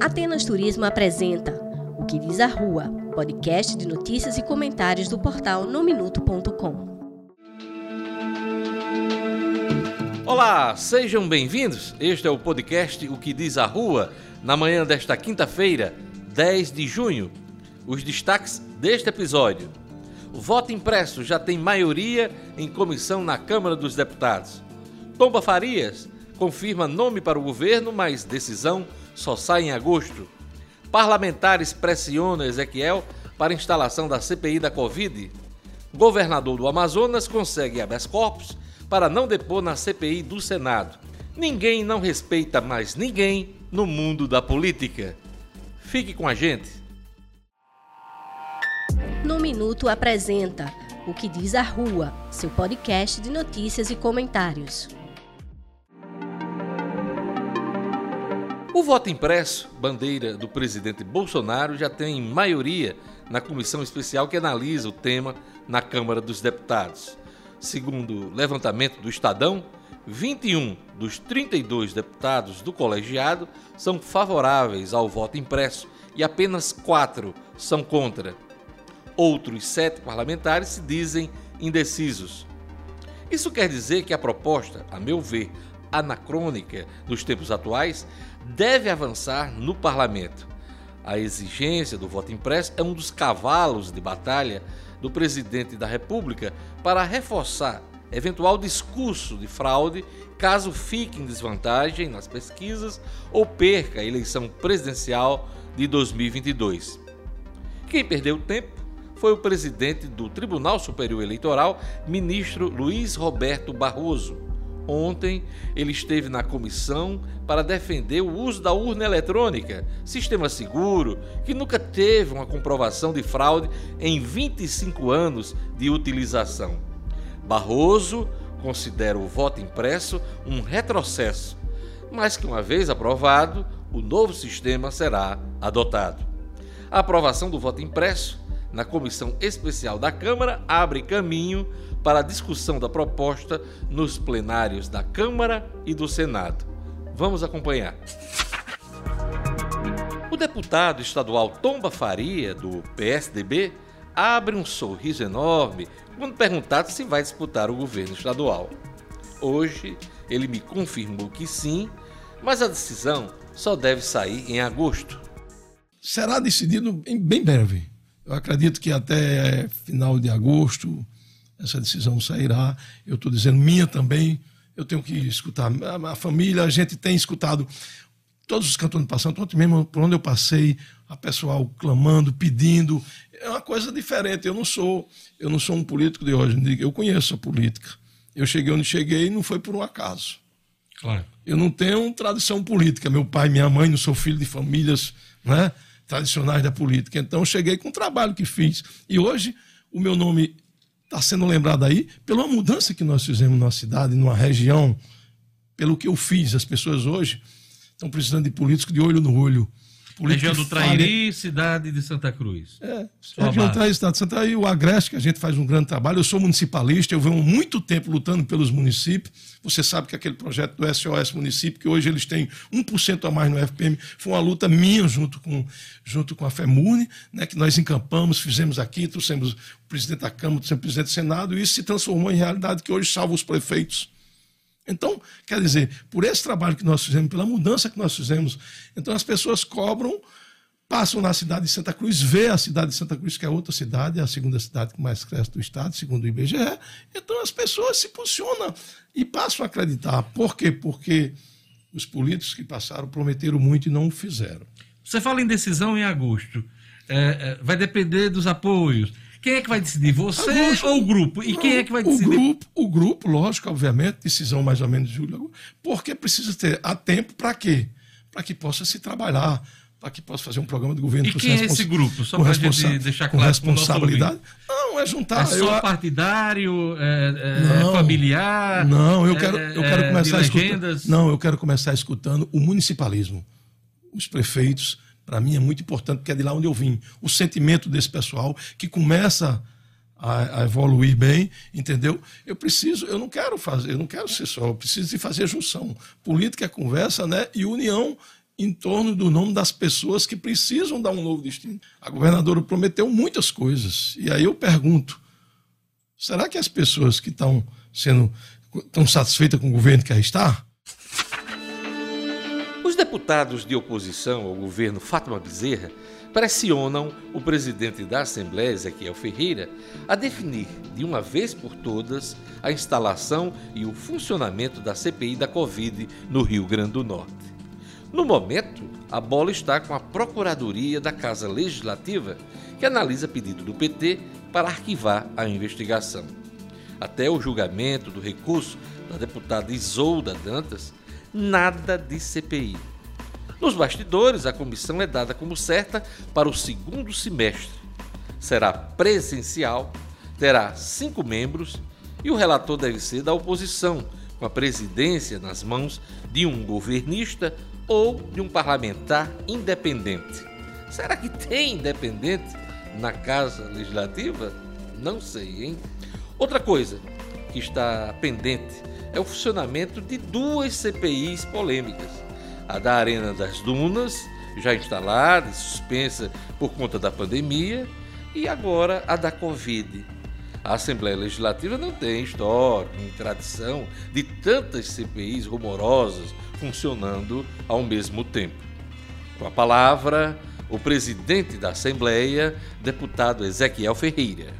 Atenas Turismo apresenta O que diz a Rua, podcast de notícias e comentários do portal nominuto.com. Olá, sejam bem-vindos. Este é o podcast O que diz a Rua, na manhã desta quinta-feira, 10 de junho. Os destaques deste episódio. O voto impresso já tem maioria em comissão na Câmara dos Deputados. Tomba Farias confirma nome para o governo, mas decisão só sai em agosto. Parlamentares pressionam Ezequiel para instalação da CPI da Covid. Governador do Amazonas consegue habeas corpus para não depor na CPI do Senado. Ninguém não respeita mais ninguém no mundo da política. Fique com a gente. No Minuto apresenta O que diz a Rua, seu podcast de notícias e comentários. O voto impresso, bandeira do presidente Bolsonaro, já tem maioria na comissão especial que analisa o tema na Câmara dos Deputados. Segundo levantamento do Estadão, 21 dos 32 deputados do colegiado são favoráveis ao voto impresso e apenas quatro são contra. Outros sete parlamentares se dizem indecisos. Isso quer dizer que a proposta, a meu ver, anacrônica dos tempos atuais, deve avançar no parlamento. A exigência do voto impresso é um dos cavalos de batalha do presidente da República para reforçar eventual discurso de fraude caso fique em desvantagem nas pesquisas ou perca a eleição presidencial de 2022. Quem perdeu tempo foi o presidente do Tribunal Superior Eleitoral, ministro Luiz Roberto Barroso Ontem, ele esteve na comissão para defender o uso da urna eletrônica, sistema seguro, que nunca teve uma comprovação de fraude em 25 anos de utilização. Barroso considera o voto impresso um retrocesso, mas que, uma vez aprovado, o novo sistema será adotado. A aprovação do voto impresso na comissão especial da Câmara abre caminho para a discussão da proposta nos plenários da Câmara e do Senado. Vamos acompanhar. O deputado estadual Tomba Faria, do PSDB, abre um sorriso enorme quando perguntado se vai disputar o governo estadual. Hoje, ele me confirmou que sim, mas a decisão só deve sair em agosto. Será decidido em bem breve. Eu acredito que até final de agosto essa decisão sairá. Eu estou dizendo minha também. Eu tenho que escutar. A, família, a gente tem escutado todos os cantores passando, ontem mesmo por onde eu passei, a pessoal clamando, pedindo. É uma coisa diferente. Eu não sou, eu não sou um político de hoje. Eu conheço a política. Eu cheguei onde cheguei e não foi por um acaso. Claro. Eu não tenho tradição política. Meu pai, minha mãe, não sou filho de famílias né, tradicionais da política. Então, eu cheguei com o trabalho que fiz. E hoje, o meu nome está sendo lembrado aí pela mudança que nós fizemos na cidade, numa região, pelo que eu fiz. As pessoas hoje estão precisando de políticos de olho no olho. Região do Trairi, cidade de Santa Cruz. É, região do Trairi, cidade de Santa Cruz. E o Agreste, que a gente faz um grande trabalho. Eu sou municipalista, eu venho muito tempo lutando pelos municípios. Você sabe que aquele projeto do SOS Município, que hoje eles têm 1% a mais no FPM, foi uma luta minha junto com, junto com a FEMUNE, né, que nós encampamos, fizemos aqui, trouxemos o presidente da Câmara, trouxemos o presidente do Senado, e isso se transformou em realidade que hoje salva os prefeitos então, quer dizer, por esse trabalho que nós fizemos, pela mudança que nós fizemos, então as pessoas cobram, passam na cidade de Santa Cruz, vê a cidade de Santa Cruz, que é outra cidade, é a segunda cidade que mais cresce do estado, segundo o IBGE. Então as pessoas se posicionam e passam a acreditar. Por quê? Porque os políticos que passaram prometeram muito e não o fizeram. Você fala em decisão em agosto. É, é, vai depender dos apoios. Quem é que vai decidir? Você Augusto, ou o grupo? E quem é que vai decidir? O grupo, o grupo, lógico, obviamente, decisão mais ou menos de julho. Porque precisa ter a tempo para quê? Para que possa se trabalhar, para que possa fazer um programa de governo. E quem é esse grupo? Só para a gente deixar claro. Com responsabilidade. Não, é juntar. É só eu, partidário, é, é não, familiar. Não, eu quero, eu quero é, começar escutando. Não, eu quero começar escutando o municipalismo. Os prefeitos para mim é muito importante, porque é de lá onde eu vim. O sentimento desse pessoal que começa a, a, evoluir bem, entendeu? Eu preciso, eu não quero fazer, eu não quero ser só, eu preciso de fazer junção. Política é conversa, né? E união em torno do nome das pessoas que precisam dar um novo destino. A governadora prometeu muitas coisas. E aí eu pergunto: será que as pessoas que estão sendo tão satisfeitas com o governo que aí está? Os deputados de oposição ao governo Fátima Bezerra pressionam o presidente da Assembleia, Ezequiel Ferreira, a definir de uma vez por todas a instalação e o funcionamento da CPI da Covid no Rio Grande do Norte. No momento, a bola está com a Procuradoria da Casa Legislativa, que analisa pedido do PT para arquivar a investigação. Até o julgamento do recurso da deputada Isolda Dantas, nada de CPI nos bastidores, a comissão é dada como certa para o segundo semestre. Será presencial, terá cinco membros e o relator deve ser da oposição, com a presidência nas mãos de um governista ou de um parlamentar independente. Será que tem independente na Casa Legislativa? Não sei, hein? Outra coisa que está pendente é o funcionamento de duas CPIs polêmicas a da Arena das Dunas, já instalada e suspensa por conta da pandemia, e agora a da Covid. A Assembleia Legislativa não tem história, nem tradição de tantas CPIs rumorosas funcionando ao mesmo tempo. Com a palavra, o presidente da Assembleia, deputado Ezequiel Ferreira.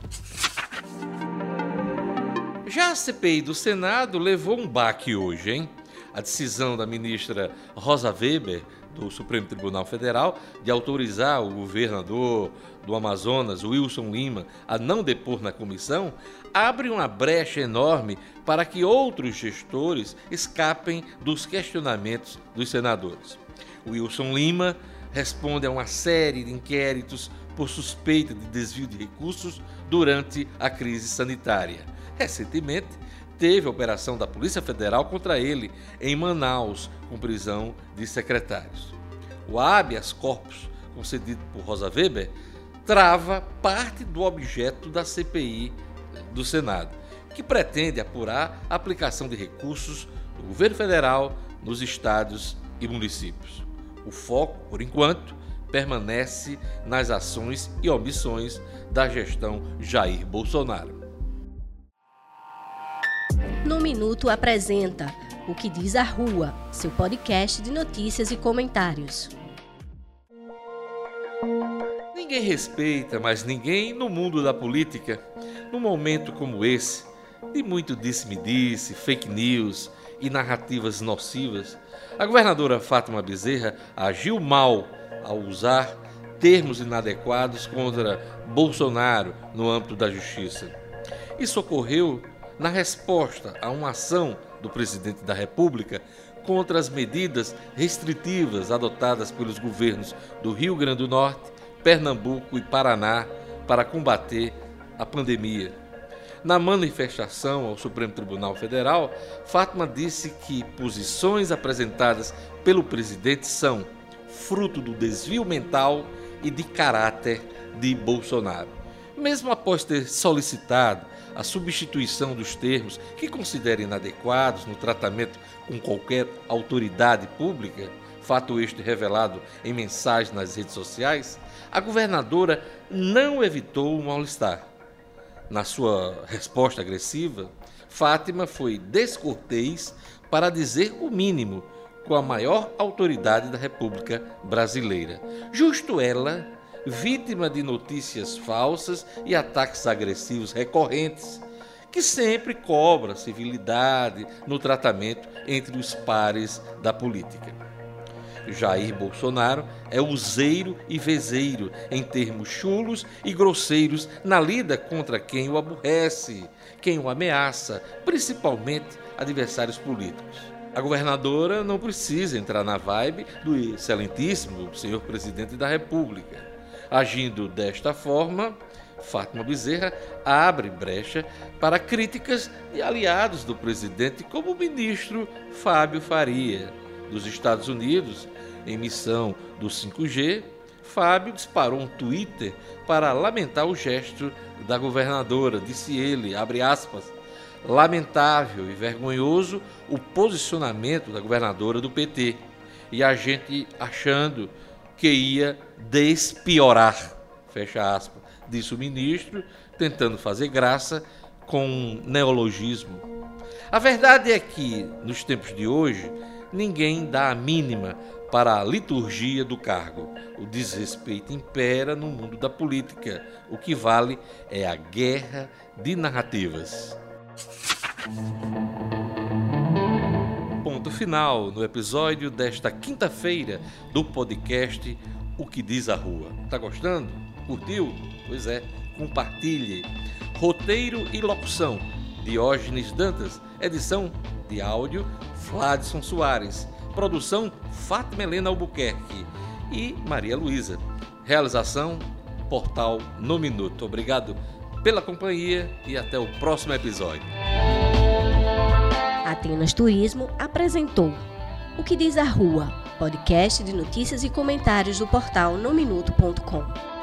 Já a CPI do Senado levou um baque hoje, hein? a decisão da ministra Rosa Weber, do Supremo Tribunal Federal, de autorizar o governador do Amazonas, Wilson Lima, a não depor na comissão, abre uma brecha enorme para que outros gestores escapem dos questionamentos dos senadores. Wilson Lima responde a uma série de inquéritos por suspeita de desvio de recursos durante a crise sanitária. Recentemente, teve a operação da Polícia Federal contra ele em Manaus, com prisão de secretários. O habeas corpus, concedido por Rosa Weber, trava parte do objeto da CPI do Senado, que pretende apurar a aplicação de recursos do governo federal nos estados e municípios. O foco, por enquanto, permanece nas ações e omissões da gestão Jair Bolsonaro. No Minuto apresenta O que diz a Rua, seu podcast de notícias e comentários. Ninguém respeita mais ninguém no mundo da política, num momento como esse, de muito disse-me-disse, fake news e narrativas nocivas. A governadora Fátima Bezerra agiu mal ao usar termos inadequados contra Bolsonaro no âmbito da justiça. Isso ocorreu na resposta a uma ação do presidente da República contra as medidas restritivas adotadas pelos governos do Rio Grande do Norte, Pernambuco e Paraná para combater a pandemia. Na manifestação ao Supremo Tribunal Federal, Fátima disse que posições apresentadas pelo presidente são fruto do desvio mental e de caráter de Bolsonaro. Mesmo após ter solicitado a substituição dos termos que considera inadequados no tratamento com qualquer autoridade pública, fato este revelado em mensagem nas redes sociais, a governadora não evitou o mal-estar. Na sua resposta agressiva, Fátima foi descortês para dizer o mínimo com a maior autoridade da República Brasileira. Justo ela vítima de notícias falsas e ataques agressivos recorrentes, que sempre cobra civilidade no tratamento entre os pares da política. Jair Bolsonaro é useiro e vezeiro em termos chulos e grosseiros na lida contra quem o aborrece, quem o ameaça, principalmente adversários políticos. A governadora não precisa entrar na vibe do excelentíssimo senhor presidente da República Agindo desta forma, Fátima Bezerra abre brecha para críticas de aliados do presidente, como o ministro Fábio Faria, dos Estados Unidos, em missão do 5G, Fábio disparou um Twitter para lamentar o gesto da governadora. Disse ele, abre aspas, lamentável e vergonhoso o posicionamento da governadora do PT. E a gente achando que ia despiorar, fecha aspas, disse o ministro, tentando fazer graça com um neologismo. A verdade é que, nos tempos de hoje, ninguém dá a mínima para a liturgia do cargo. O desrespeito impera no mundo da política. O que vale é a guerra de narrativas. Final no episódio desta quinta-feira do podcast O que diz a rua. Tá gostando? Curtiu? Pois é, compartilhe. Roteiro e locução: Diógenes Dantas. Edição de áudio: Fladson Soares. Produção: Fátima Helena Albuquerque e Maria Luísa. Realização: Portal No Minuto. Obrigado pela companhia e até o próximo episódio. Atenas Turismo apresentou O que diz a Rua, podcast de notícias e comentários do portal nominuto.com.